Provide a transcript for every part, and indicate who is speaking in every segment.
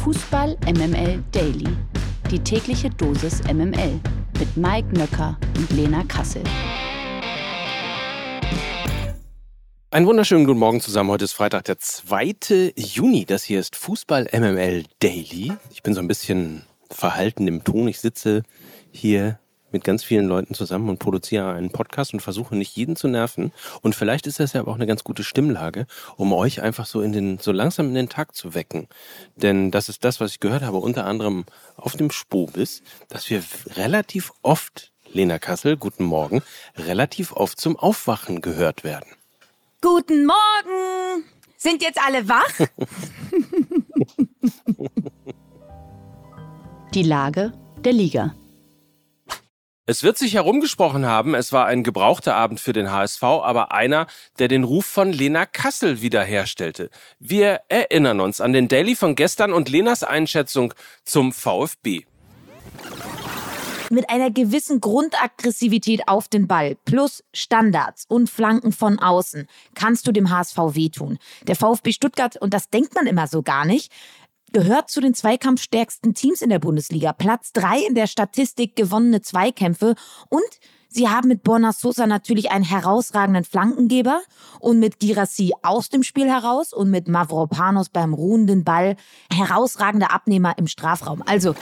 Speaker 1: Fußball MML Daily. Die tägliche Dosis MML mit Mike Nöcker und Lena Kassel.
Speaker 2: Einen wunderschönen guten Morgen zusammen. Heute ist Freitag, der 2. Juni. Das hier ist Fußball MML Daily. Ich bin so ein bisschen verhalten im Ton. Ich sitze hier mit ganz vielen Leuten zusammen und produziere einen Podcast und versuche nicht jeden zu nerven. Und vielleicht ist das ja aber auch eine ganz gute Stimmlage, um euch einfach so in den, so langsam in den Tag zu wecken. Denn das ist das, was ich gehört habe, unter anderem auf dem Spobis, dass wir relativ oft, Lena Kassel, guten Morgen, relativ oft zum Aufwachen gehört werden.
Speaker 3: Guten Morgen! Sind jetzt alle wach?
Speaker 1: Die Lage der Liga.
Speaker 2: Es wird sich herumgesprochen haben, es war ein gebrauchter Abend für den HSV, aber einer, der den Ruf von Lena Kassel wiederherstellte. Wir erinnern uns an den Daily von gestern und Lenas Einschätzung zum VfB.
Speaker 3: Mit einer gewissen Grundaggressivität auf den Ball plus Standards und Flanken von außen kannst du dem HSV wehtun. Der VfB Stuttgart, und das denkt man immer so gar nicht, gehört zu den zweikampfstärksten Teams in der Bundesliga. Platz drei in der Statistik gewonnene Zweikämpfe und Sie haben mit Borna Sosa natürlich einen herausragenden Flankengeber und mit Girassi aus dem Spiel heraus und mit Mavropanos beim ruhenden Ball herausragende Abnehmer im Strafraum. Also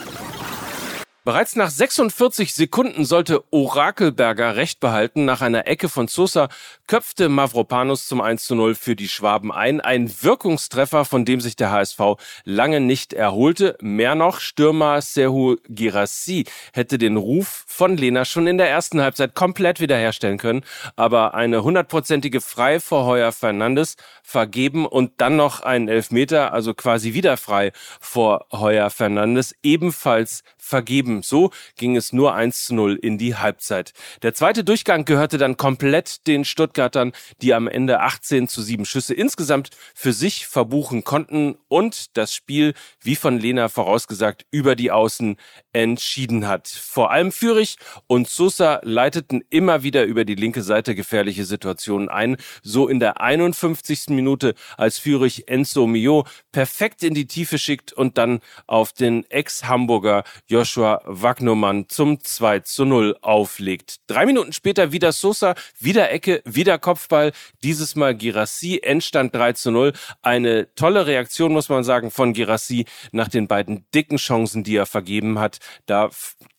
Speaker 2: Bereits nach 46 Sekunden sollte Orakelberger recht behalten. Nach einer Ecke von Sosa köpfte Mavropanos zum 1 zu 0 für die Schwaben ein. Ein Wirkungstreffer, von dem sich der HSV lange nicht erholte. Mehr noch, Stürmer Serhu Girassi hätte den Ruf von Lena schon in der ersten Halbzeit komplett wiederherstellen können. Aber eine hundertprozentige Frei vor Heuer Fernandes vergeben und dann noch einen Elfmeter, also quasi wieder frei vor Heuer Fernandes, ebenfalls vergeben. So ging es nur 1 zu 0 in die Halbzeit. Der zweite Durchgang gehörte dann komplett den Stuttgartern, die am Ende 18 zu 7 Schüsse insgesamt für sich verbuchen konnten und das Spiel, wie von Lena vorausgesagt, über die Außen entschieden hat. Vor allem Fürich und Sosa leiteten immer wieder über die linke Seite gefährliche Situationen ein. So in der 51. Minute, als Fürich Enzo Mio perfekt in die Tiefe schickt und dann auf den Ex-Hamburger Joshua Wagnermann zum 2 zu 0 auflegt. Drei Minuten später wieder Sosa, wieder Ecke, wieder Kopfball, dieses Mal Girassi, Endstand 3 zu 0. Eine tolle Reaktion, muss man sagen, von Girassi nach den beiden dicken Chancen, die er vergeben hat. Da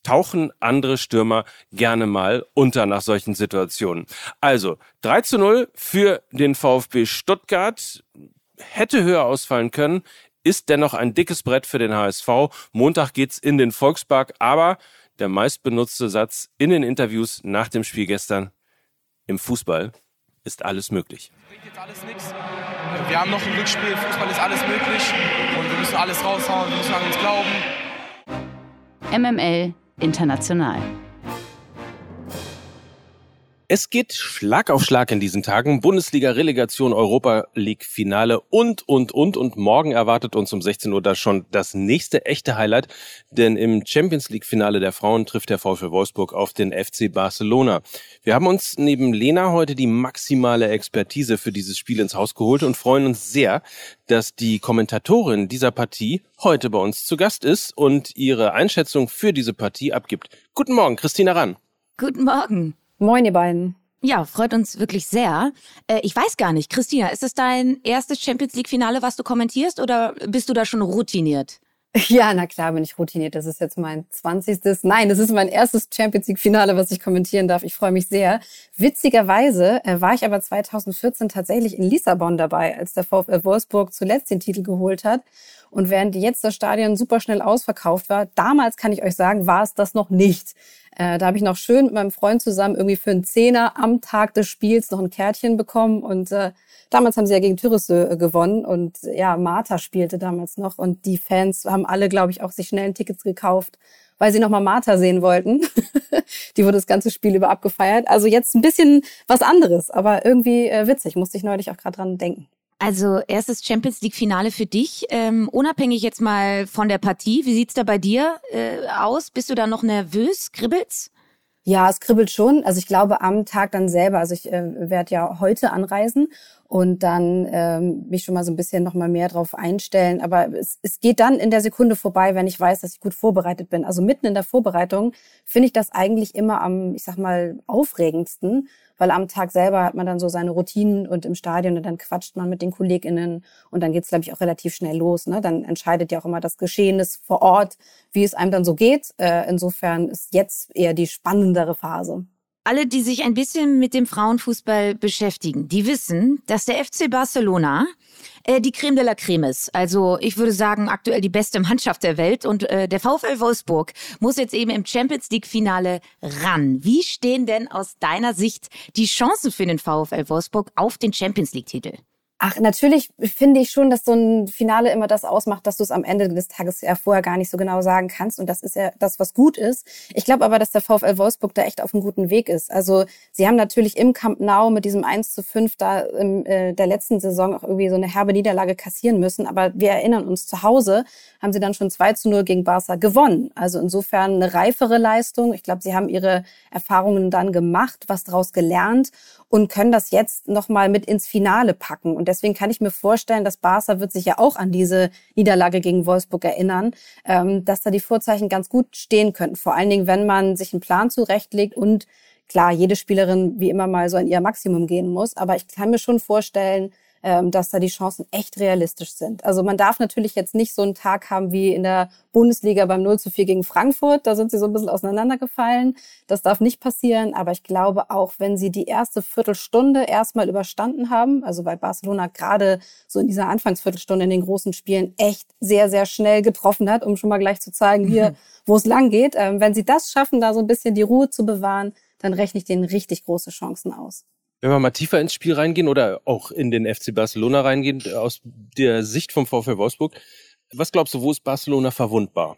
Speaker 2: tauchen andere Stürmer gerne mal unter nach solchen Situationen. Also 3 zu 0 für den VfB Stuttgart. Hätte höher ausfallen können ist dennoch ein dickes Brett für den HSV. Montag geht's in den Volkspark, aber der meistbenutzte Satz in den Interviews nach dem Spiel gestern im Fußball ist alles möglich.
Speaker 4: Bringt jetzt alles nichts. Wir haben noch ein Glücksspiel, Fußball ist alles möglich und wir müssen alles raushauen, wir müssen an uns glauben.
Speaker 1: MML International.
Speaker 2: Es geht Schlag auf Schlag in diesen Tagen. Bundesliga, Relegation, Europa League Finale und, und, und. Und morgen erwartet uns um 16 Uhr da schon das nächste echte Highlight. Denn im Champions League Finale der Frauen trifft der VfL Wolfsburg auf den FC Barcelona. Wir haben uns neben Lena heute die maximale Expertise für dieses Spiel ins Haus geholt und freuen uns sehr, dass die Kommentatorin dieser Partie heute bei uns zu Gast ist und ihre Einschätzung für diese Partie abgibt. Guten Morgen, Christina Rann.
Speaker 3: Guten Morgen.
Speaker 5: Moin, ihr beiden.
Speaker 3: Ja, freut uns wirklich sehr. Äh, ich weiß gar nicht, Christina, ist es dein erstes Champions League-Finale, was du kommentierst, oder bist du da schon routiniert?
Speaker 5: Ja, na klar bin ich routiniert. Das ist jetzt mein 20. Nein, das ist mein erstes Champions League-Finale, was ich kommentieren darf. Ich freue mich sehr. Witzigerweise äh, war ich aber 2014 tatsächlich in Lissabon dabei, als der VfL Wolfsburg zuletzt den Titel geholt hat. Und während jetzt das Stadion super schnell ausverkauft war, damals kann ich euch sagen, war es das noch nicht. Äh, da habe ich noch schön mit meinem Freund zusammen irgendwie für einen Zehner am Tag des Spiels noch ein Kärtchen bekommen. Und äh, damals haben sie ja gegen Türisse äh, gewonnen. Und ja, Martha spielte damals noch. Und die Fans haben alle, glaube ich, auch sich schnell Tickets gekauft, weil sie nochmal Martha sehen wollten. die wurde das ganze Spiel über abgefeiert. Also jetzt ein bisschen was anderes, aber irgendwie äh, witzig. Musste ich neulich auch gerade dran denken.
Speaker 3: Also erstes Champions League-Finale für dich. Ähm, unabhängig jetzt mal von der Partie, wie sieht's da bei dir äh, aus? Bist du da noch nervös? Kribbelt's?
Speaker 5: Ja, es kribbelt schon. Also ich glaube am Tag dann selber, also ich äh, werde ja heute anreisen und dann ähm, mich schon mal so ein bisschen noch mal mehr drauf einstellen. Aber es, es geht dann in der Sekunde vorbei, wenn ich weiß, dass ich gut vorbereitet bin. Also mitten in der Vorbereitung finde ich das eigentlich immer am, ich sag mal, aufregendsten, weil am Tag selber hat man dann so seine Routinen und im Stadion und dann quatscht man mit den KollegInnen und dann geht's glaube ich, auch relativ schnell los. Ne? Dann entscheidet ja auch immer das Geschehnis vor Ort, wie es einem dann so geht. Äh, insofern ist jetzt eher die spannendere Phase
Speaker 3: alle, die sich ein bisschen mit dem Frauenfußball beschäftigen, die wissen, dass der FC Barcelona äh, die Creme de la Creme ist. Also ich würde sagen, aktuell die beste Mannschaft der Welt. Und äh, der VfL Wolfsburg muss jetzt eben im Champions League-Finale ran. Wie stehen denn aus deiner Sicht die Chancen für den VfL Wolfsburg auf den Champions League-Titel?
Speaker 5: Ach, natürlich finde ich schon, dass so ein Finale immer das ausmacht, dass du es am Ende des Tages ja vorher gar nicht so genau sagen kannst. Und das ist ja das, was gut ist. Ich glaube aber, dass der VfL Wolfsburg da echt auf einem guten Weg ist. Also sie haben natürlich im Camp Nou mit diesem 1 zu 5 da in äh, der letzten Saison auch irgendwie so eine herbe Niederlage kassieren müssen. Aber wir erinnern uns, zu Hause haben sie dann schon 2 zu 0 gegen Barca gewonnen. Also insofern eine reifere Leistung. Ich glaube, sie haben ihre Erfahrungen dann gemacht, was daraus gelernt und können das jetzt nochmal mit ins Finale packen. Und deswegen kann ich mir vorstellen, dass Barca wird sich ja auch an diese Niederlage gegen Wolfsburg erinnern, ähm, dass da die Vorzeichen ganz gut stehen könnten. Vor allen Dingen, wenn man sich einen Plan zurechtlegt und klar, jede Spielerin wie immer mal so an ihr Maximum gehen muss. Aber ich kann mir schon vorstellen, dass da die Chancen echt realistisch sind. Also man darf natürlich jetzt nicht so einen Tag haben wie in der Bundesliga beim 0 zu 4 gegen Frankfurt. Da sind sie so ein bisschen auseinandergefallen. Das darf nicht passieren. Aber ich glaube auch, wenn sie die erste Viertelstunde erstmal überstanden haben, also weil Barcelona gerade so in dieser Anfangsviertelstunde in den großen Spielen echt sehr, sehr schnell getroffen hat, um schon mal gleich zu zeigen, hier, wo es lang geht. Ähm, wenn sie das schaffen, da so ein bisschen die Ruhe zu bewahren, dann rechne ich denen richtig große Chancen aus.
Speaker 2: Wenn wir mal tiefer ins Spiel reingehen oder auch in den FC Barcelona reingehen, aus der Sicht vom VfL Wolfsburg, was glaubst du, wo ist Barcelona verwundbar?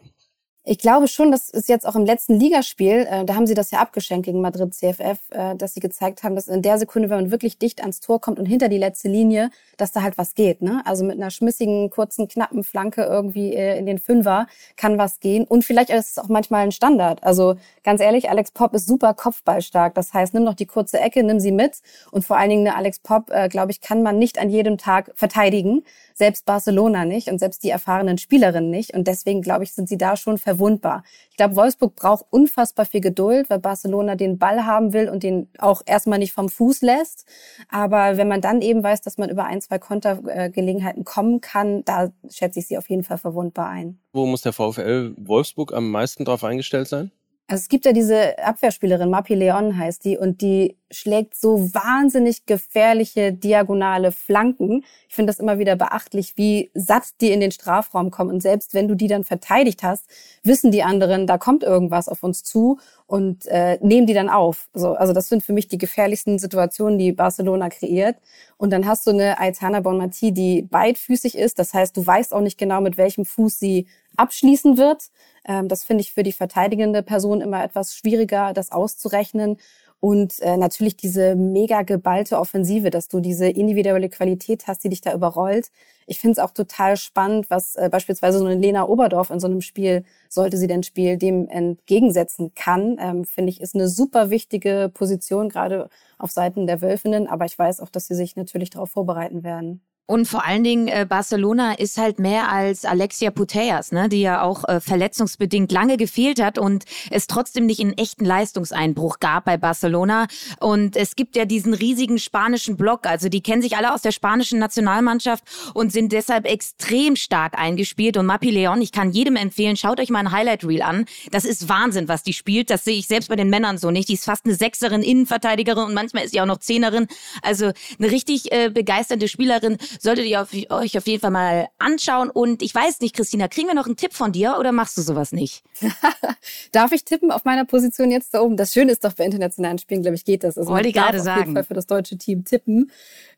Speaker 5: Ich glaube schon, das ist jetzt auch im letzten Ligaspiel, äh, da haben sie das ja abgeschenkt gegen Madrid CFF, äh, dass sie gezeigt haben, dass in der Sekunde, wenn man wirklich dicht ans Tor kommt und hinter die letzte Linie, dass da halt was geht. Ne? Also mit einer schmissigen, kurzen, knappen Flanke irgendwie äh, in den Fünfer kann was gehen. Und vielleicht ist es auch manchmal ein Standard. Also ganz ehrlich, Alex Pop ist super kopfballstark. Das heißt, nimm noch die kurze Ecke, nimm sie mit. Und vor allen Dingen eine Alex Pop, äh, glaube ich, kann man nicht an jedem Tag verteidigen selbst Barcelona nicht und selbst die erfahrenen Spielerinnen nicht. Und deswegen, glaube ich, sind sie da schon verwundbar. Ich glaube, Wolfsburg braucht unfassbar viel Geduld, weil Barcelona den Ball haben will und den auch erstmal nicht vom Fuß lässt. Aber wenn man dann eben weiß, dass man über ein, zwei Kontergelegenheiten kommen kann, da schätze ich sie auf jeden Fall verwundbar ein.
Speaker 2: Wo muss der VfL Wolfsburg am meisten drauf eingestellt sein?
Speaker 5: Also es gibt ja diese Abwehrspielerin, Mapi Leon heißt die, und die schlägt so wahnsinnig gefährliche diagonale Flanken. Ich finde das immer wieder beachtlich, wie satt die in den Strafraum kommen. Und selbst wenn du die dann verteidigt hast, wissen die anderen, da kommt irgendwas auf uns zu und äh, nehmen die dann auf. So, also das sind für mich die gefährlichsten Situationen, die Barcelona kreiert. Und dann hast du eine Aitana Bonmati, die beidfüßig ist. Das heißt, du weißt auch nicht genau, mit welchem Fuß sie abschließen wird. Ähm, das finde ich für die verteidigende Person immer etwas schwieriger, das auszurechnen. Und äh, natürlich diese mega geballte Offensive, dass du diese individuelle Qualität hast, die dich da überrollt. Ich finde es auch total spannend, was äh, beispielsweise so eine Lena Oberdorf in so einem Spiel, sollte sie denn Spiel, dem entgegensetzen kann. Ähm, finde ich, ist eine super wichtige Position, gerade auf Seiten der Wölfinnen. Aber ich weiß auch, dass sie sich natürlich darauf vorbereiten werden.
Speaker 3: Und vor allen Dingen, äh, Barcelona ist halt mehr als Alexia Putellas, ne, die ja auch äh, verletzungsbedingt lange gefehlt hat und es trotzdem nicht einen echten Leistungseinbruch gab bei Barcelona. Und es gibt ja diesen riesigen spanischen Block, also die kennen sich alle aus der spanischen Nationalmannschaft und sind deshalb extrem stark eingespielt. Und Mapi Leon, ich kann jedem empfehlen, schaut euch mal ein Highlight-Reel an. Das ist Wahnsinn, was die spielt. Das sehe ich selbst bei den Männern so nicht. Die ist fast eine Sechserin, Innenverteidigerin und manchmal ist sie auch noch Zehnerin. Also eine richtig äh, begeisternde Spielerin solltet ihr auf, euch auf jeden Fall mal anschauen. Und ich weiß nicht, Christina, kriegen wir noch einen Tipp von dir oder machst du sowas nicht?
Speaker 5: Darf ich tippen auf meiner Position jetzt da oben? Das Schöne ist doch bei internationalen Spielen, glaube ich, geht das.
Speaker 3: Also Wollte ich gerade sagen. Auf
Speaker 5: jeden Fall für das deutsche Team tippen.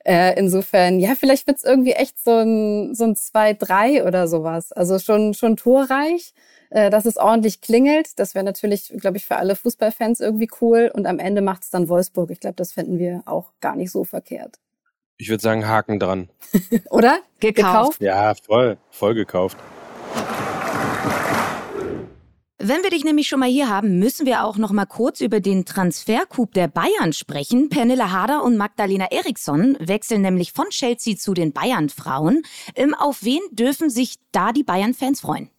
Speaker 5: Äh, insofern, ja, vielleicht wird's irgendwie echt so ein, so ein 2-3 oder sowas. Also schon, schon torreich äh, dass es ordentlich klingelt. Das wäre natürlich, glaube ich, für alle Fußballfans irgendwie cool. Und am Ende macht es dann Wolfsburg. Ich glaube, das finden wir auch gar nicht so verkehrt.
Speaker 2: Ich würde sagen, Haken dran.
Speaker 5: Oder?
Speaker 3: Gekauft.
Speaker 2: Ja, voll, voll gekauft.
Speaker 3: Wenn wir dich nämlich schon mal hier haben, müssen wir auch noch mal kurz über den Transfercoup der Bayern sprechen. Pernille Harder und Magdalena Eriksson wechseln nämlich von Chelsea zu den Bayern-Frauen. Ähm, auf wen dürfen sich da die Bayern-Fans freuen?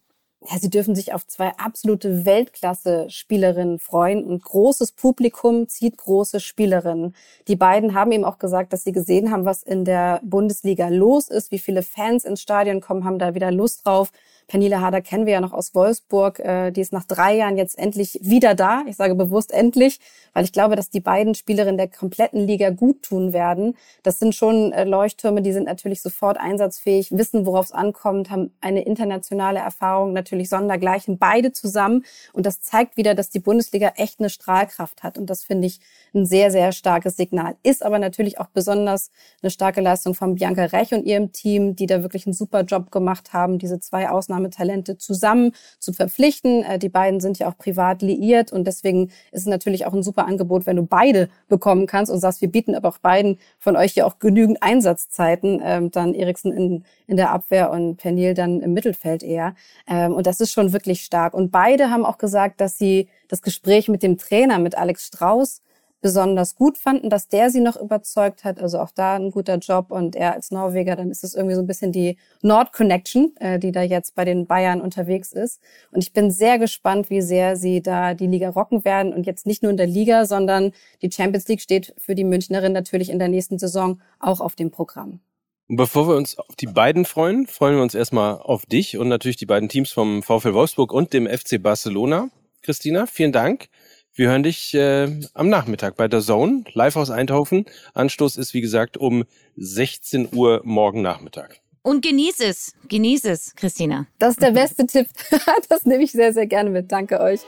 Speaker 5: Ja, sie dürfen sich auf zwei absolute Weltklasse-Spielerinnen freuen und großes Publikum zieht große Spielerinnen. Die beiden haben eben auch gesagt, dass sie gesehen haben, was in der Bundesliga los ist, wie viele Fans ins Stadion kommen, haben da wieder Lust drauf. Pernille Harder kennen wir ja noch aus Wolfsburg. Äh, die ist nach drei Jahren jetzt endlich wieder da. Ich sage bewusst endlich, weil ich glaube, dass die beiden Spielerinnen der kompletten Liga gut tun werden. Das sind schon äh, Leuchttürme, die sind natürlich sofort einsatzfähig, wissen, worauf es ankommt, haben eine internationale Erfahrung, natürlich sondergleichen, beide zusammen. Und das zeigt wieder, dass die Bundesliga echt eine Strahlkraft hat. Und das finde ich ein sehr, sehr starkes Signal. Ist aber natürlich auch besonders eine starke Leistung von Bianca Rech und ihrem Team, die da wirklich einen super Job gemacht haben, diese zwei Ausnahmen Ausnahmetalente zusammen zu verpflichten. Äh, die beiden sind ja auch privat liiert und deswegen ist es natürlich auch ein super Angebot, wenn du beide bekommen kannst und sagst, wir bieten aber auch beiden von euch ja auch genügend Einsatzzeiten, ähm, dann Eriksen in, in der Abwehr und Pernil dann im Mittelfeld eher. Ähm, und das ist schon wirklich stark. Und beide haben auch gesagt, dass sie das Gespräch mit dem Trainer, mit Alex Strauß, besonders gut fanden, dass der sie noch überzeugt hat. Also auch da ein guter Job und er als Norweger, dann ist es irgendwie so ein bisschen die Nord Connection, äh, die da jetzt bei den Bayern unterwegs ist. Und ich bin sehr gespannt, wie sehr sie da die Liga rocken werden und jetzt nicht nur in der Liga, sondern die Champions League steht für die Münchnerin natürlich in der nächsten Saison auch auf dem Programm.
Speaker 2: Bevor wir uns auf die beiden freuen, freuen wir uns erstmal auf dich und natürlich die beiden Teams vom VfL Wolfsburg und dem FC Barcelona. Christina, vielen Dank. Wir hören dich äh, am Nachmittag bei der Zone, live aus Eindhoven. Anstoß ist, wie gesagt, um 16 Uhr morgen Nachmittag.
Speaker 3: Und genieß es, genieß es, Christina.
Speaker 5: Das ist der beste Tipp. Das nehme ich sehr, sehr gerne mit. Danke euch.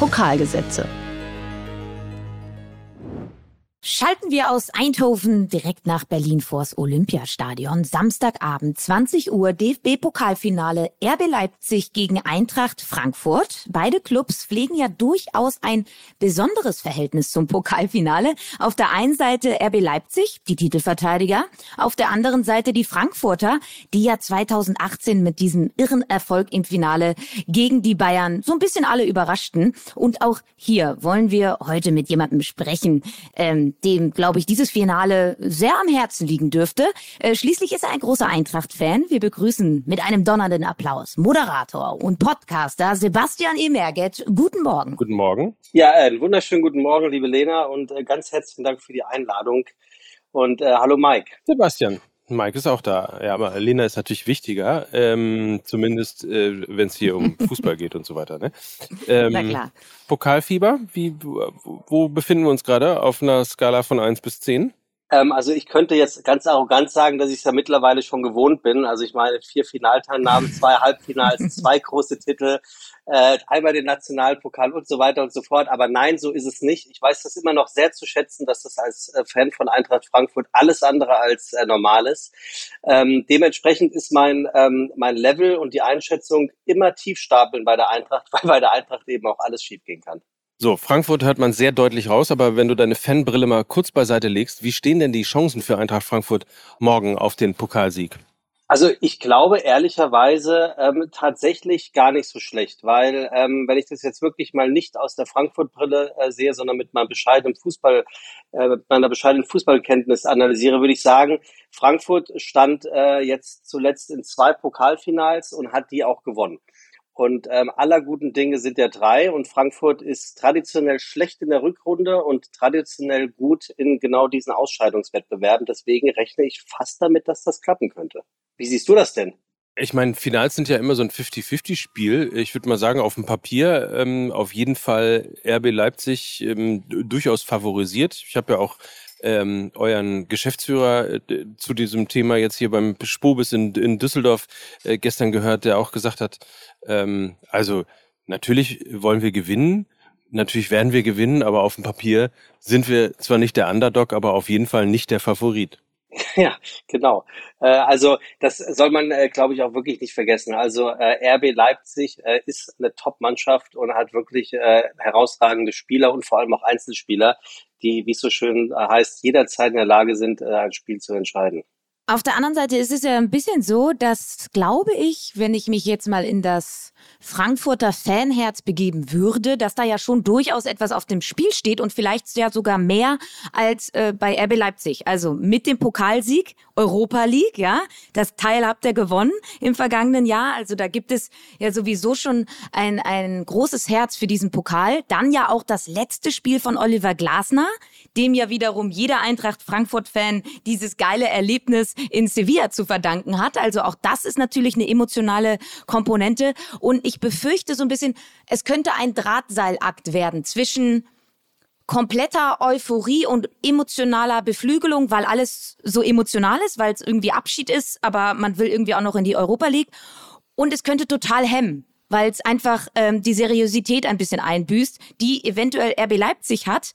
Speaker 1: Pokalgesetze.
Speaker 3: Schalten wir aus Eindhoven direkt nach Berlin vors Olympiastadion. Samstagabend 20 Uhr DFB-Pokalfinale RB Leipzig gegen Eintracht Frankfurt. Beide Clubs pflegen ja durchaus ein besonderes Verhältnis zum Pokalfinale. Auf der einen Seite RB Leipzig, die Titelverteidiger, auf der anderen Seite die Frankfurter, die ja 2018 mit diesem irren Erfolg im Finale gegen die Bayern so ein bisschen alle überraschten. Und auch hier wollen wir heute mit jemandem sprechen, ähm, dem, glaube ich, dieses Finale sehr am Herzen liegen dürfte. Äh, schließlich ist er ein großer Eintracht-Fan. Wir begrüßen mit einem donnernden Applaus Moderator und Podcaster Sebastian Emerget. Guten Morgen.
Speaker 2: Guten Morgen.
Speaker 6: Ja, äh, einen wunderschönen guten Morgen, liebe Lena, und äh, ganz herzlichen Dank für die Einladung. Und äh, hallo Mike.
Speaker 2: Sebastian. Mike ist auch da. Ja, aber Lena ist natürlich wichtiger, ähm, zumindest äh, wenn es hier um Fußball geht und so weiter. Ne? Ähm,
Speaker 3: Na klar.
Speaker 2: Pokalfieber, wie, wo befinden wir uns gerade auf einer Skala von 1 bis 10?
Speaker 6: Ähm, also ich könnte jetzt ganz arrogant sagen, dass ich es ja mittlerweile schon gewohnt bin. Also ich meine, vier Finalteilnahmen, zwei Halbfinals, zwei große Titel, äh, einmal den Nationalpokal und so weiter und so fort. Aber nein, so ist es nicht. Ich weiß das immer noch sehr zu schätzen, dass das als äh, Fan von Eintracht Frankfurt alles andere als äh, normal ist. Ähm, dementsprechend ist mein, ähm, mein Level und die Einschätzung immer tief stapeln bei der Eintracht, weil bei der Eintracht eben auch alles schiefgehen kann.
Speaker 2: So, Frankfurt hört man sehr deutlich raus, aber wenn du deine Fanbrille mal kurz beiseite legst, wie stehen denn die Chancen für Eintracht Frankfurt morgen auf den Pokalsieg?
Speaker 6: Also ich glaube ehrlicherweise ähm, tatsächlich gar nicht so schlecht, weil ähm, wenn ich das jetzt wirklich mal nicht aus der Frankfurt-Brille äh, sehe, sondern mit meinem bescheidenen Fußball, äh, mit meiner bescheidenen Fußballkenntnis analysiere, würde ich sagen, Frankfurt stand äh, jetzt zuletzt in zwei Pokalfinals und hat die auch gewonnen. Und ähm, aller guten Dinge sind ja drei und Frankfurt ist traditionell schlecht in der Rückrunde und traditionell gut in genau diesen Ausscheidungswettbewerben. Deswegen rechne ich fast damit, dass das klappen könnte. Wie siehst du das denn?
Speaker 2: Ich meine, Finals sind ja immer so ein 50-50-Spiel. Ich würde mal sagen, auf dem Papier ähm, auf jeden Fall RB Leipzig ähm, durchaus favorisiert. Ich habe ja auch ähm, euren Geschäftsführer äh, zu diesem Thema jetzt hier beim Spobis in, in Düsseldorf äh, gestern gehört, der auch gesagt hat, ähm, also natürlich wollen wir gewinnen, natürlich werden wir gewinnen, aber auf dem Papier sind wir zwar nicht der Underdog, aber auf jeden Fall nicht der Favorit.
Speaker 6: Ja, genau. Äh, also das soll man, äh, glaube ich, auch wirklich nicht vergessen. Also äh, RB Leipzig äh, ist eine Top-Mannschaft und hat wirklich äh, herausragende Spieler und vor allem auch Einzelspieler, die, wie es so schön äh, heißt, jederzeit in der Lage sind, äh, ein Spiel zu entscheiden.
Speaker 3: Auf der anderen Seite ist es ja ein bisschen so, dass, glaube ich, wenn ich mich jetzt mal in das Frankfurter Fanherz begeben würde, dass da ja schon durchaus etwas auf dem Spiel steht und vielleicht ja sogar mehr als äh, bei RB Leipzig. Also mit dem Pokalsieg, Europa League, ja, das Teil habt ihr gewonnen im vergangenen Jahr. Also da gibt es ja sowieso schon ein, ein großes Herz für diesen Pokal. Dann ja auch das letzte Spiel von Oliver Glasner, dem ja wiederum jeder Eintracht Frankfurt-Fan dieses geile Erlebnis in Sevilla zu verdanken hat. Also auch das ist natürlich eine emotionale Komponente. Und ich befürchte so ein bisschen, es könnte ein Drahtseilakt werden zwischen kompletter Euphorie und emotionaler Beflügelung, weil alles so emotional ist, weil es irgendwie Abschied ist, aber man will irgendwie auch noch in die Europa League. Und es könnte total hemmen, weil es einfach ähm, die Seriosität ein bisschen einbüßt, die eventuell RB Leipzig hat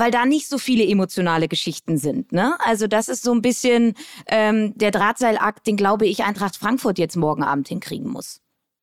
Speaker 3: weil da nicht so viele emotionale Geschichten sind. Ne? Also das ist so ein bisschen ähm, der Drahtseilakt, den glaube ich Eintracht Frankfurt jetzt morgen Abend hinkriegen muss.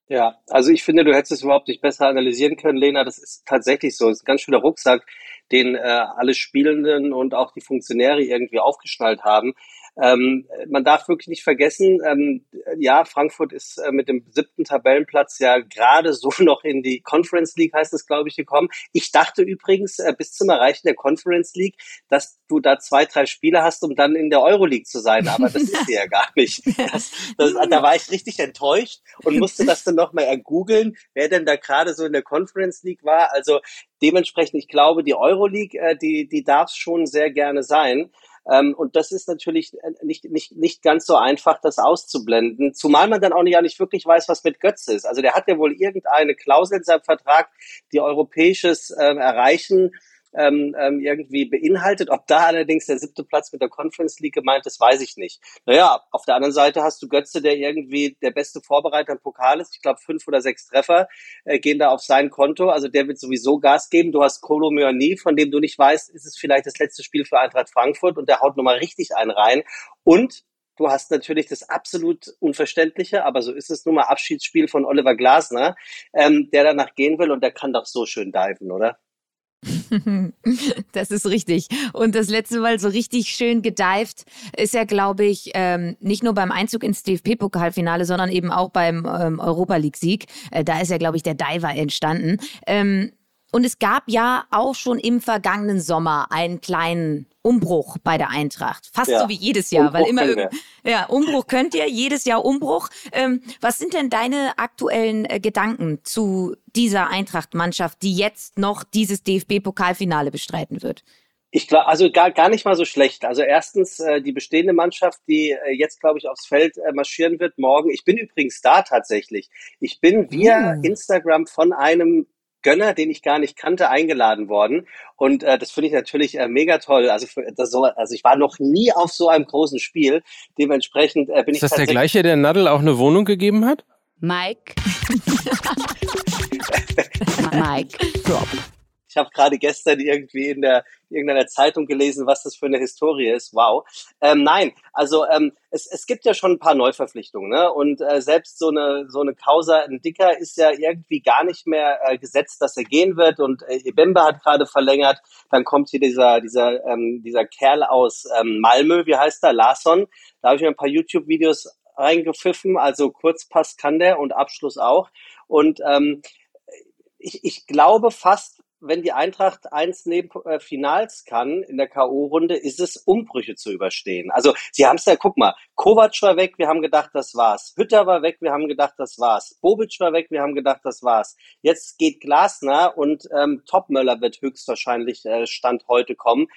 Speaker 6: Ja, also ich finde, du hättest es überhaupt nicht besser analysieren können, Lena. Das ist tatsächlich so. Es ist ein ganz schöner Rucksack, den äh, alle Spielenden und auch die Funktionäre irgendwie aufgeschnallt haben. Ähm, man darf wirklich nicht vergessen, ähm, ja, Frankfurt ist äh, mit dem siebten Tabellenplatz ja gerade so noch in die Conference League, heißt es, glaube ich, gekommen. Ich dachte übrigens äh, bis zum Erreichen der Conference League, dass du da zwei, drei Spiele hast, um dann in der Euroleague zu sein, aber das ist sie ja gar nicht. Das, das, da war ich richtig enttäuscht und musste das dann nochmal ergoogeln, wer denn da gerade so in der Conference League war. Also dementsprechend, ich glaube, die Euroleague, äh, die, die darf es schon sehr gerne sein. Ähm, und das ist natürlich äh, nicht, nicht, nicht ganz so einfach, das auszublenden. Zumal man dann auch nicht, ja nicht wirklich weiß, was mit Götze ist. Also der hat ja wohl irgendeine Klausel in seinem Vertrag, die europäisches äh, Erreichen ähm, ähm, irgendwie beinhaltet. Ob da allerdings der siebte Platz mit der Conference League gemeint ist, weiß ich nicht. Naja, auf der anderen Seite hast du Götze, der irgendwie der beste Vorbereiter im Pokal ist. Ich glaube, fünf oder sechs Treffer äh, gehen da auf sein Konto. Also der wird sowieso Gas geben. Du hast Kolo Myani, von dem du nicht weißt, ist es vielleicht das letzte Spiel für Eintracht Frankfurt und der haut nochmal richtig einen rein. Und Du hast natürlich das absolut Unverständliche, aber so ist es nun mal Abschiedsspiel von Oliver Glasner, ähm, der danach gehen will und der kann doch so schön diven, oder?
Speaker 3: Das ist richtig. Und das letzte Mal so richtig schön gedived ist ja, glaube ich, ähm, nicht nur beim Einzug ins DFB-Pokalfinale, sondern eben auch beim ähm, Europa League-Sieg. Äh, da ist ja, glaube ich, der Diver entstanden. Ähm, und es gab ja auch schon im vergangenen Sommer einen kleinen Umbruch bei der Eintracht. Fast ja. so wie jedes Jahr, Umbruch weil immer irgend ja, Umbruch könnt ihr, jedes Jahr Umbruch. Ähm, was sind denn deine aktuellen äh, Gedanken zu dieser Eintracht-Mannschaft, die jetzt noch dieses DFB-Pokalfinale bestreiten wird?
Speaker 6: Ich glaube, also gar, gar nicht mal so schlecht. Also erstens äh, die bestehende Mannschaft, die äh, jetzt, glaube ich, aufs Feld äh, marschieren wird morgen. Ich bin übrigens da tatsächlich. Ich bin via mm. Instagram von einem Gönner, den ich gar nicht kannte, eingeladen worden. Und äh, das finde ich natürlich äh, mega toll. Also, für, das so, also ich war noch nie auf so einem großen Spiel. Dementsprechend äh, bin
Speaker 2: Ist
Speaker 6: ich.
Speaker 2: Ist das der gleiche, der Nadel auch eine Wohnung gegeben hat?
Speaker 1: Mike. Mike. Drop.
Speaker 6: Ich habe gerade gestern irgendwie in der irgendeiner Zeitung gelesen, was das für eine Historie ist. Wow. Ähm, nein, also ähm, es, es gibt ja schon ein paar Neuverpflichtungen, ne? Und äh, selbst so eine so eine Causa ein Dicker ist ja irgendwie gar nicht mehr äh, gesetzt, dass er gehen wird. Und äh, Ebembe hat gerade verlängert. Dann kommt hier dieser dieser ähm, dieser Kerl aus ähm, Malmö, wie heißt er, Larsson. Da habe ich mir ein paar YouTube-Videos reingepfiffen. Also Kurzpass kann der und Abschluss auch. Und ähm, ich, ich glaube fast, wenn die Eintracht eins neben äh, Finals kann in der K.O.-Runde, ist es, Umbrüche zu überstehen. Also sie haben es ja, guck mal, Kovac war weg, wir haben gedacht, das war's. Hütter war weg, wir haben gedacht, das war's. Bobic war weg, wir haben gedacht, das war's. Jetzt geht Glasner und ähm, Topmöller wird höchstwahrscheinlich äh, Stand heute kommen.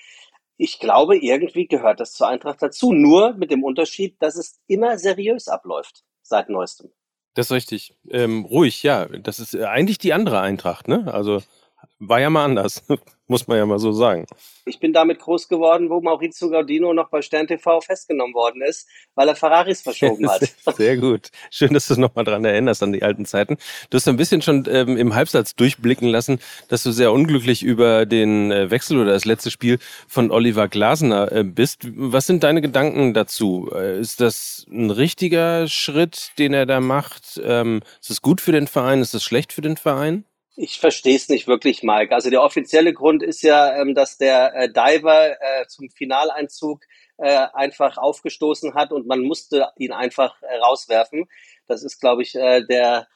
Speaker 6: Ich glaube, irgendwie gehört das zur Eintracht dazu. Nur mit dem Unterschied, dass es immer seriös abläuft seit neuestem.
Speaker 2: Das ist richtig. Ähm, ruhig, ja. Das ist äh, eigentlich die andere Eintracht, ne? Also war ja mal anders, muss man ja mal so sagen.
Speaker 6: Ich bin damit groß geworden, wo Maurizio Gaudino noch bei Stern TV festgenommen worden ist, weil er Ferraris verschoben hat.
Speaker 2: Sehr gut. Schön, dass du es nochmal dran erinnerst an die alten Zeiten. Du hast ein bisschen schon ähm, im Halbsatz durchblicken lassen, dass du sehr unglücklich über den äh, Wechsel oder das letzte Spiel von Oliver Glasner äh, bist. Was sind deine Gedanken dazu? Äh, ist das ein richtiger Schritt, den er da macht? Ähm, ist es gut für den Verein? Ist es schlecht für den Verein?
Speaker 6: Ich verstehe es nicht wirklich, Mike. Also der offizielle Grund ist ja, ähm, dass der äh, Diver äh, zum Finaleinzug äh, einfach aufgestoßen hat und man musste ihn einfach rauswerfen. Das ist, glaube ich, der, der,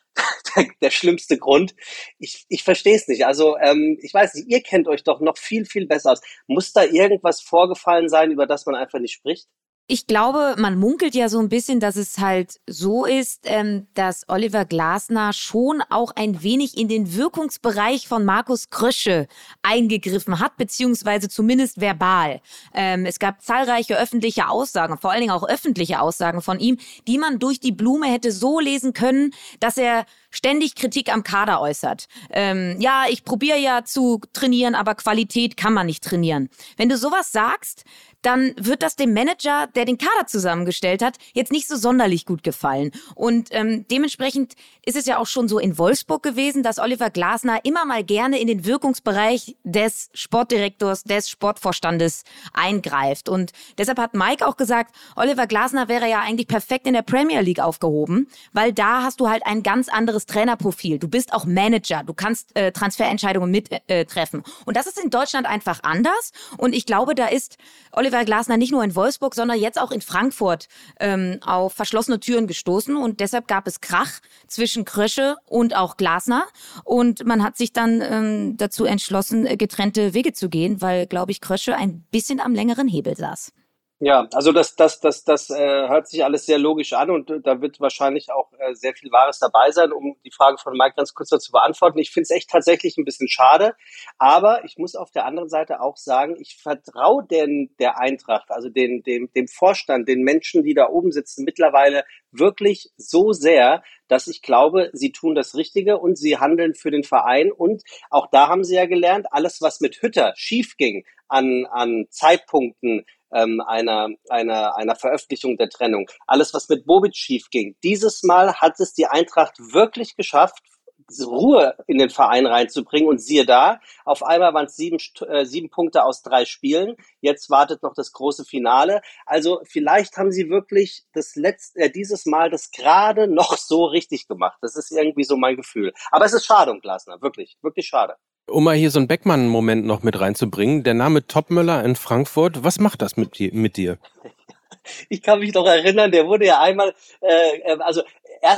Speaker 6: der schlimmste Grund. Ich, ich verstehe es nicht. Also ähm, ich weiß nicht, ihr kennt euch doch noch viel, viel besser aus. Muss da irgendwas vorgefallen sein, über das man einfach nicht spricht?
Speaker 3: Ich glaube, man munkelt ja so ein bisschen, dass es halt so ist, ähm, dass Oliver Glasner schon auch ein wenig in den Wirkungsbereich von Markus Krösche eingegriffen hat, beziehungsweise zumindest verbal. Ähm, es gab zahlreiche öffentliche Aussagen, vor allen Dingen auch öffentliche Aussagen von ihm, die man durch die Blume hätte so lesen können, dass er ständig Kritik am Kader äußert. Ähm, ja, ich probiere ja zu trainieren, aber Qualität kann man nicht trainieren. Wenn du sowas sagst, dann wird das dem Manager, der den Kader zusammengestellt hat, jetzt nicht so sonderlich gut gefallen. Und ähm, dementsprechend ist es ja auch schon so in Wolfsburg gewesen, dass Oliver Glasner immer mal gerne in den Wirkungsbereich des Sportdirektors, des Sportvorstandes eingreift. Und deshalb hat Mike auch gesagt, Oliver Glasner wäre ja eigentlich perfekt in der Premier League aufgehoben, weil da hast du halt ein ganz anderes Trainerprofil. Du bist auch Manager, du kannst äh, Transferentscheidungen mittreffen. Äh, Und das ist in Deutschland einfach anders. Und ich glaube, da ist Oliver Oliver Glasner nicht nur in Wolfsburg, sondern jetzt auch in Frankfurt ähm, auf verschlossene Türen gestoßen. Und deshalb gab es Krach zwischen Krösche und auch Glasner. Und man hat sich dann ähm, dazu entschlossen, getrennte Wege zu gehen, weil, glaube ich, Krösche ein bisschen am längeren Hebel saß.
Speaker 6: Ja, also das, das, das, das äh, hört sich alles sehr logisch an und äh, da wird wahrscheinlich auch äh, sehr viel Wahres dabei sein, um die Frage von Mike ganz kurz zu beantworten. Ich finde es echt tatsächlich ein bisschen schade, aber ich muss auf der anderen Seite auch sagen, ich vertraue den der Eintracht, also den, dem, dem Vorstand, den Menschen, die da oben sitzen, mittlerweile wirklich so sehr, dass ich glaube, sie tun das Richtige und sie handeln für den Verein. Und auch da haben sie ja gelernt, alles, was mit Hütter schief ging an, an Zeitpunkten, ähm, einer, einer, einer Veröffentlichung der Trennung. Alles, was mit Bobic schief ging. Dieses Mal hat es die Eintracht wirklich geschafft, Ruhe in den Verein reinzubringen. Und siehe da, auf einmal waren es sieben, äh, sieben Punkte aus drei Spielen. Jetzt wartet noch das große Finale. Also vielleicht haben sie wirklich das letzte, äh, dieses Mal das gerade noch so richtig gemacht. Das ist irgendwie so mein Gefühl. Aber es ist schade um Glasner, wirklich, wirklich schade.
Speaker 2: Um mal hier so einen Beckmann-Moment noch mit reinzubringen, der Name Topmöller in Frankfurt, was macht das mit dir? Mit dir?
Speaker 6: Ich kann mich noch erinnern, der wurde ja einmal, äh, äh also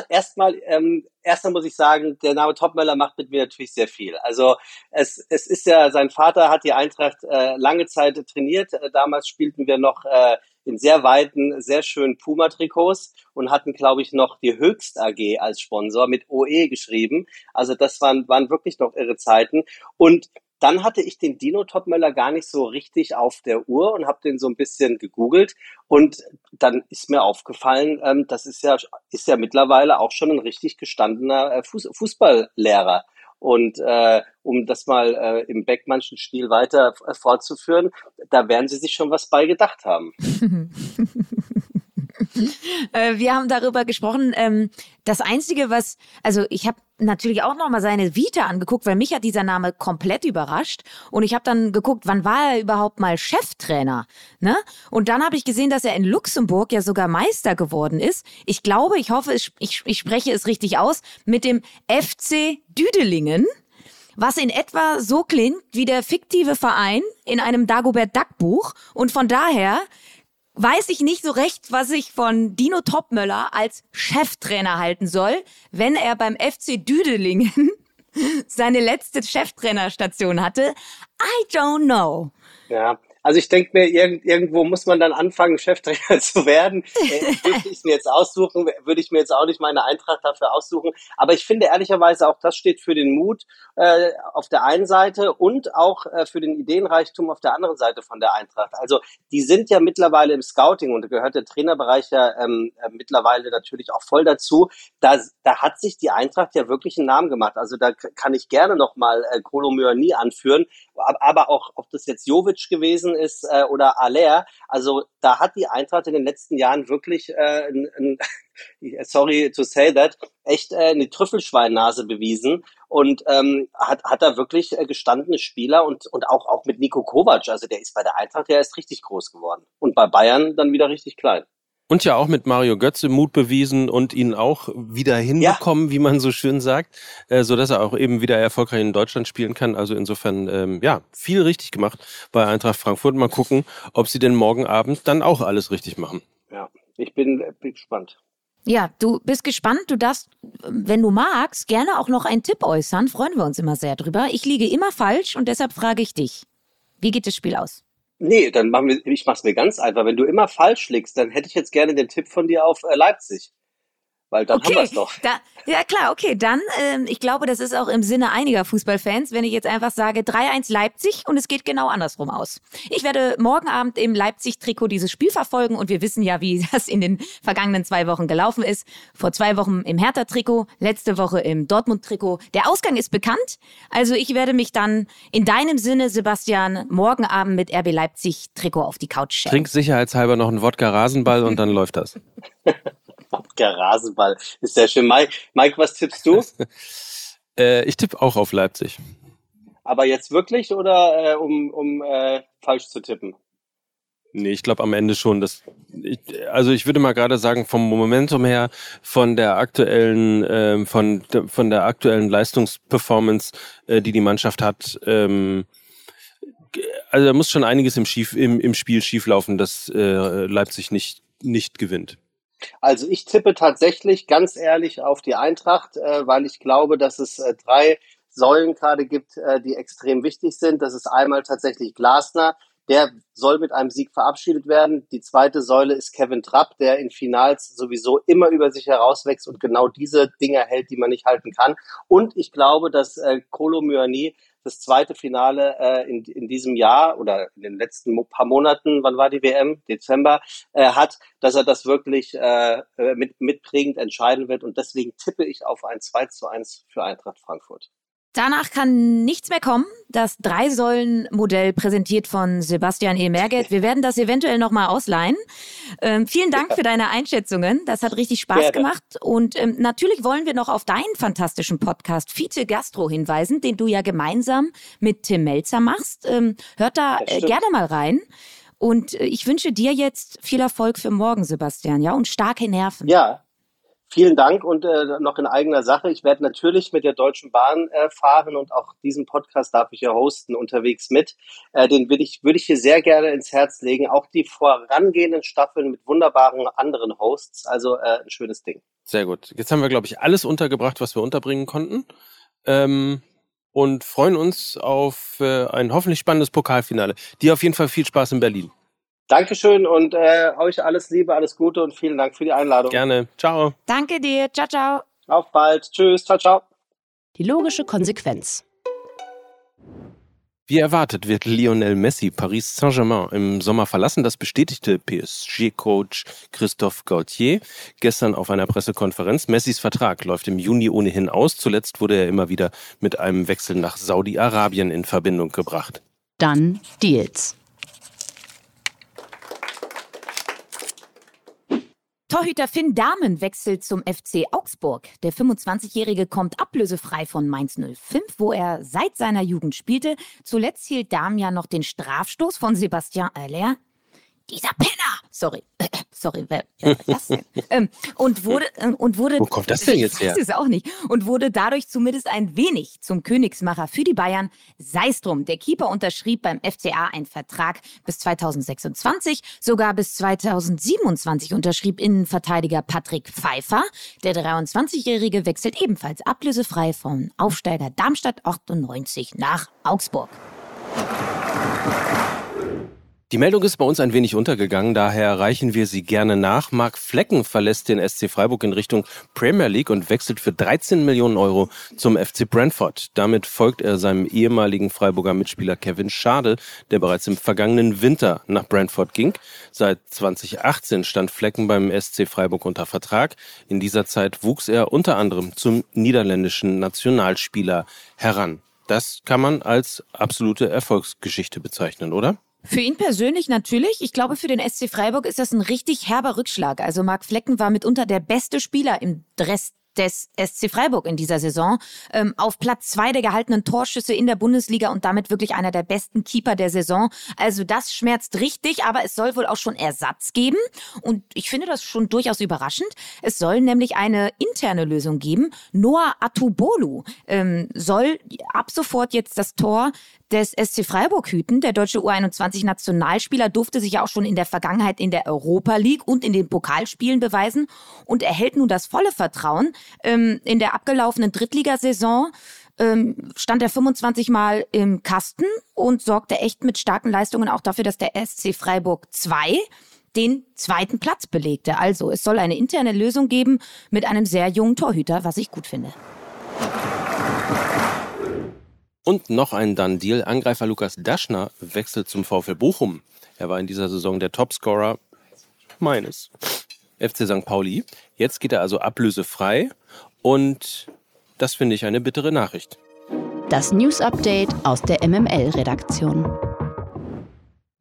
Speaker 6: erstmal, erst ähm, erstmal muss ich sagen, der Name Topmöller macht mit mir natürlich sehr viel. Also es, es ist ja, sein Vater hat die Eintracht äh, lange Zeit trainiert. Äh, damals spielten wir noch äh, in sehr weiten, sehr schönen Puma-Trikots und hatten, glaube ich, noch die Höchst AG als Sponsor mit OE geschrieben. Also das waren, waren wirklich noch irre Zeiten. Und dann hatte ich den Dino Topmöller gar nicht so richtig auf der Uhr und habe den so ein bisschen gegoogelt und dann ist mir aufgefallen, ähm, das ist ja ist ja mittlerweile auch schon ein richtig gestandener äh, Fuß, Fußballlehrer. Und äh, um das mal äh, im Beckmannschen Stil weiter äh, fortzuführen, da werden sie sich schon was bei gedacht haben.
Speaker 3: Äh, wir haben darüber gesprochen. Ähm, das Einzige, was, also ich habe natürlich auch nochmal seine Vita angeguckt, weil mich hat dieser Name komplett überrascht. Und ich habe dann geguckt, wann war er überhaupt mal Cheftrainer? Ne? Und dann habe ich gesehen, dass er in Luxemburg ja sogar Meister geworden ist. Ich glaube, ich hoffe, ich, ich spreche es richtig aus, mit dem FC Düdelingen was in etwa so klingt wie der fiktive Verein in einem Dagobert Duck Buch und von daher weiß ich nicht so recht, was ich von Dino Topmöller als Cheftrainer halten soll, wenn er beim FC Düdelingen seine letzte Cheftrainerstation hatte. I don't know.
Speaker 6: Ja, also ich denke mir, irgend, irgendwo muss man dann anfangen, Cheftrainer zu werden. Äh, würde ich mir jetzt aussuchen, würde ich mir jetzt auch nicht meine Eintracht dafür aussuchen. Aber ich finde ehrlicherweise auch das steht für den Mut äh, auf der einen Seite und auch äh, für den Ideenreichtum auf der anderen Seite von der Eintracht. Also die sind ja mittlerweile im Scouting und da gehört der Trainerbereich ja ähm, äh, mittlerweile natürlich auch voll dazu. Da, da hat sich die Eintracht ja wirklich einen Namen gemacht. Also da kann ich gerne nochmal äh, Kolomyr nie anführen, aber auch, ob das jetzt Jovic gewesen ist äh, oder Aller. Also da hat die Eintracht in den letzten Jahren wirklich, äh, n, n, sorry to say that, echt äh, eine Trüffelschweinnase bewiesen und ähm, hat, hat da wirklich äh, gestandene Spieler und, und auch, auch mit Nico Kovac, also der ist bei der Eintracht, der ist richtig groß geworden und bei Bayern dann wieder richtig klein.
Speaker 2: Und ja auch mit Mario Götze Mut bewiesen und ihn auch wieder hinbekommen, ja. wie man so schön sagt, äh, so dass er auch eben wieder erfolgreich in Deutschland spielen kann. Also insofern, ähm, ja, viel richtig gemacht bei Eintracht Frankfurt. Mal gucken, ob sie denn morgen Abend dann auch alles richtig machen.
Speaker 6: Ja, ich bin, bin gespannt.
Speaker 3: Ja, du bist gespannt. Du darfst, wenn du magst, gerne auch noch einen Tipp äußern. Freuen wir uns immer sehr drüber. Ich liege immer falsch und deshalb frage ich dich. Wie geht das Spiel aus?
Speaker 6: Nee, dann machen wir, ich mach's mir ganz einfach. Wenn du immer falsch liegst, dann hätte ich jetzt gerne den Tipp von dir auf äh, Leipzig. Weil dann okay, haben wir es doch.
Speaker 3: Da, ja klar, okay. Dann, ähm, ich glaube, das ist auch im Sinne einiger Fußballfans, wenn ich jetzt einfach sage 3-1 Leipzig und es geht genau andersrum aus. Ich werde morgen Abend im Leipzig-Trikot dieses Spiel verfolgen und wir wissen ja, wie das in den vergangenen zwei Wochen gelaufen ist. Vor zwei Wochen im Hertha-Trikot, letzte Woche im Dortmund-Trikot. Der Ausgang ist bekannt. Also ich werde mich dann in deinem Sinne, Sebastian, morgen Abend mit RB Leipzig-Trikot auf die Couch stellen.
Speaker 2: Trink sicherheitshalber noch einen Wodka-Rasenball und dann läuft das.
Speaker 6: Der Rasenball ist sehr schön. Mike, Mike was tippst du?
Speaker 2: äh, ich tippe auch auf Leipzig.
Speaker 6: Aber jetzt wirklich oder äh, um, um äh, falsch zu tippen?
Speaker 2: Nee, ich glaube am Ende schon. Dass ich, also ich würde mal gerade sagen, vom Momentum her, von der aktuellen, äh, von, von der aktuellen Leistungsperformance, äh, die die Mannschaft hat, ähm, also da muss schon einiges im, Schief, im, im Spiel schieflaufen, dass äh, Leipzig nicht, nicht gewinnt.
Speaker 6: Also ich tippe tatsächlich ganz ehrlich auf die Eintracht, äh, weil ich glaube, dass es äh, drei Säulen gerade gibt, äh, die extrem wichtig sind. Das ist einmal tatsächlich Glasner, der soll mit einem Sieg verabschiedet werden. Die zweite Säule ist Kevin Trapp, der in Finals sowieso immer über sich herauswächst und genau diese Dinge hält, die man nicht halten kann. Und ich glaube, dass äh, Kolo Myani das zweite Finale äh, in, in diesem Jahr oder in den letzten paar Monaten, wann war die WM? Dezember, äh, hat, dass er das wirklich äh, mit, mitprägend entscheiden wird. Und deswegen tippe ich auf ein 2 zu 1 für Eintracht Frankfurt.
Speaker 3: Danach kann nichts mehr kommen. Das Drei-Säulen-Modell präsentiert von Sebastian E. Merget. Wir werden das eventuell nochmal ausleihen. Ähm, vielen Dank für deine Einschätzungen. Das hat richtig Spaß Gerne. gemacht. Und ähm, natürlich wollen wir noch auf deinen fantastischen Podcast Fiete Gastro hinweisen, den du ja gemeinsam mit Tim Melzer machst. Ähm, hört da äh, gerne mal rein. Und äh, ich wünsche dir jetzt viel Erfolg für morgen, Sebastian, ja, und starke Nerven.
Speaker 6: Ja, Vielen Dank und äh, noch in eigener Sache. Ich werde natürlich mit der Deutschen Bahn äh, fahren und auch diesen Podcast darf ich ja hosten unterwegs mit. Äh, den würde ich, würde ich hier sehr gerne ins Herz legen. Auch die vorangehenden Staffeln mit wunderbaren anderen Hosts. Also äh, ein schönes Ding.
Speaker 2: Sehr gut. Jetzt haben wir, glaube ich, alles untergebracht, was wir unterbringen konnten. Ähm, und freuen uns auf äh, ein hoffentlich spannendes Pokalfinale. Dir auf jeden Fall viel Spaß in Berlin.
Speaker 6: Dankeschön und äh, euch alles Liebe, alles Gute und vielen Dank für die Einladung.
Speaker 2: Gerne. Ciao.
Speaker 3: Danke dir. Ciao, ciao.
Speaker 6: Auf bald. Tschüss. Ciao, ciao.
Speaker 1: Die logische Konsequenz.
Speaker 2: Wie erwartet wird Lionel Messi Paris Saint-Germain im Sommer verlassen. Das bestätigte PSG-Coach Christophe Gaultier gestern auf einer Pressekonferenz. Messis Vertrag läuft im Juni ohnehin aus. Zuletzt wurde er immer wieder mit einem Wechsel nach Saudi-Arabien in Verbindung gebracht.
Speaker 1: Dann Deals.
Speaker 3: Torhüter Finn Dahmen wechselt zum FC Augsburg. Der 25-Jährige kommt ablösefrei von Mainz 05, wo er seit seiner Jugend spielte. Zuletzt hielt Dahmen ja noch den Strafstoß von Sebastian Aller dieser Penner, sorry, sorry, wer, wer das denn? ähm, und wurde äh, und wurde.
Speaker 2: Wo kommt das denn jetzt her?
Speaker 3: Ich weiß es auch nicht. Und wurde dadurch zumindest ein wenig zum Königsmacher für die Bayern. Sei es drum. Der Keeper unterschrieb beim FCA einen Vertrag bis 2026, sogar bis 2027 unterschrieb Innenverteidiger Patrick Pfeiffer. Der 23-Jährige wechselt ebenfalls ablösefrei von Aufsteiger Darmstadt 98 nach Augsburg.
Speaker 2: Die Meldung ist bei uns ein wenig untergegangen, daher reichen wir sie gerne nach. Marc Flecken verlässt den SC Freiburg in Richtung Premier League und wechselt für 13 Millionen Euro zum FC Brentford. Damit folgt er seinem ehemaligen Freiburger Mitspieler Kevin Schade, der bereits im vergangenen Winter nach Brentford ging. Seit 2018 stand Flecken beim SC Freiburg unter Vertrag. In dieser Zeit wuchs er unter anderem zum niederländischen Nationalspieler heran. Das kann man als absolute Erfolgsgeschichte bezeichnen, oder?
Speaker 3: Für ihn persönlich natürlich. Ich glaube, für den SC Freiburg ist das ein richtig herber Rückschlag. Also Marc Flecken war mitunter der beste Spieler im Dress des SC Freiburg in dieser Saison. Ähm, auf Platz zwei der gehaltenen Torschüsse in der Bundesliga und damit wirklich einer der besten Keeper der Saison. Also das schmerzt richtig, aber es soll wohl auch schon Ersatz geben. Und ich finde das schon durchaus überraschend. Es soll nämlich eine interne Lösung geben. Noah Atubolu ähm, soll ab sofort jetzt das Tor des SC Freiburg hüten. Der deutsche U21-Nationalspieler durfte sich ja auch schon in der Vergangenheit in der Europa League und in den Pokalspielen beweisen und erhält nun das volle Vertrauen. Ähm, in der abgelaufenen Drittligasaison ähm, stand er 25 Mal im Kasten und sorgte echt mit starken Leistungen auch dafür, dass der SC Freiburg 2 den zweiten Platz belegte. Also es soll eine interne Lösung geben mit einem sehr jungen Torhüter, was ich gut finde.
Speaker 2: Und noch ein Done-Deal. Angreifer Lukas Daschner wechselt zum VfL Bochum. Er war in dieser Saison der Topscorer meines FC St. Pauli. Jetzt geht er also ablösefrei und das finde ich eine bittere Nachricht.
Speaker 1: Das News Update aus der MML-Redaktion.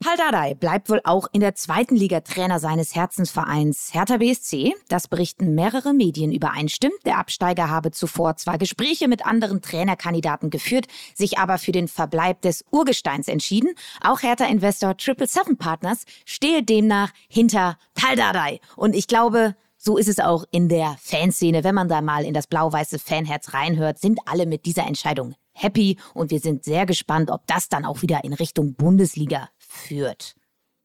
Speaker 3: Paul Dardai bleibt wohl auch in der zweiten Liga Trainer seines Herzensvereins Hertha BSC. Das berichten mehrere Medien übereinstimmt. Der Absteiger habe zuvor zwar Gespräche mit anderen Trainerkandidaten geführt, sich aber für den Verbleib des Urgesteins entschieden. Auch Hertha-Investor 777 Partners stehe demnach hinter Paul Dardai. Und ich glaube, so ist es auch in der Fanszene. Wenn man da mal in das blau-weiße Fanherz reinhört, sind alle mit dieser Entscheidung happy und wir sind sehr gespannt, ob das dann auch wieder in Richtung Bundesliga führt.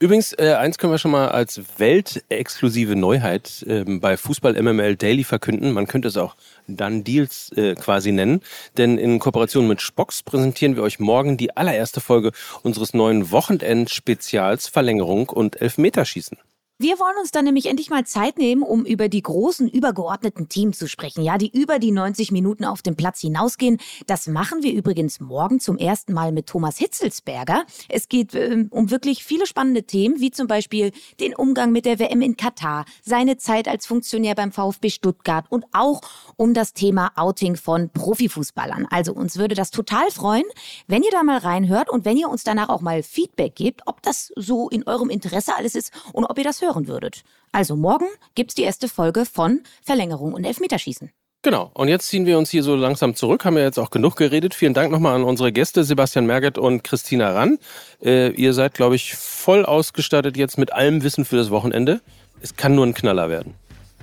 Speaker 2: Übrigens, äh, eins können wir schon mal als weltexklusive Neuheit äh, bei Fußball MML Daily verkünden. Man könnte es auch dann Deals äh, quasi nennen. Denn in Kooperation mit Spox präsentieren wir euch morgen die allererste Folge unseres neuen Wochenend-Spezials Verlängerung und Elfmeterschießen.
Speaker 3: Wir wollen uns dann nämlich endlich mal Zeit nehmen, um über die großen übergeordneten Teams zu sprechen, ja, die über die 90 Minuten auf dem Platz hinausgehen. Das machen wir übrigens morgen zum ersten Mal mit Thomas Hitzelsberger. Es geht äh, um wirklich viele spannende Themen, wie zum Beispiel den Umgang mit der WM in Katar, seine Zeit als Funktionär beim VfB Stuttgart und auch um das Thema Outing von Profifußballern. Also uns würde das total freuen, wenn ihr da mal reinhört und wenn ihr uns danach auch mal Feedback gebt, ob das so in eurem Interesse alles ist und ob ihr das hört hören würdet. Also morgen gibt's die erste Folge von Verlängerung und Elfmeterschießen.
Speaker 2: Genau. Und jetzt ziehen wir uns hier so langsam zurück. Haben wir jetzt auch genug geredet. Vielen Dank nochmal an unsere Gäste, Sebastian Merget und Christina Rann. Äh, ihr seid, glaube ich, voll ausgestattet jetzt mit allem Wissen für das Wochenende. Es kann nur ein Knaller werden.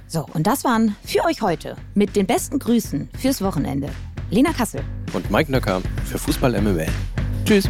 Speaker 3: So, und das waren für euch heute mit den besten Grüßen fürs Wochenende. Lena Kassel.
Speaker 2: Und Mike Nöcker für Fußball MML. Tschüss.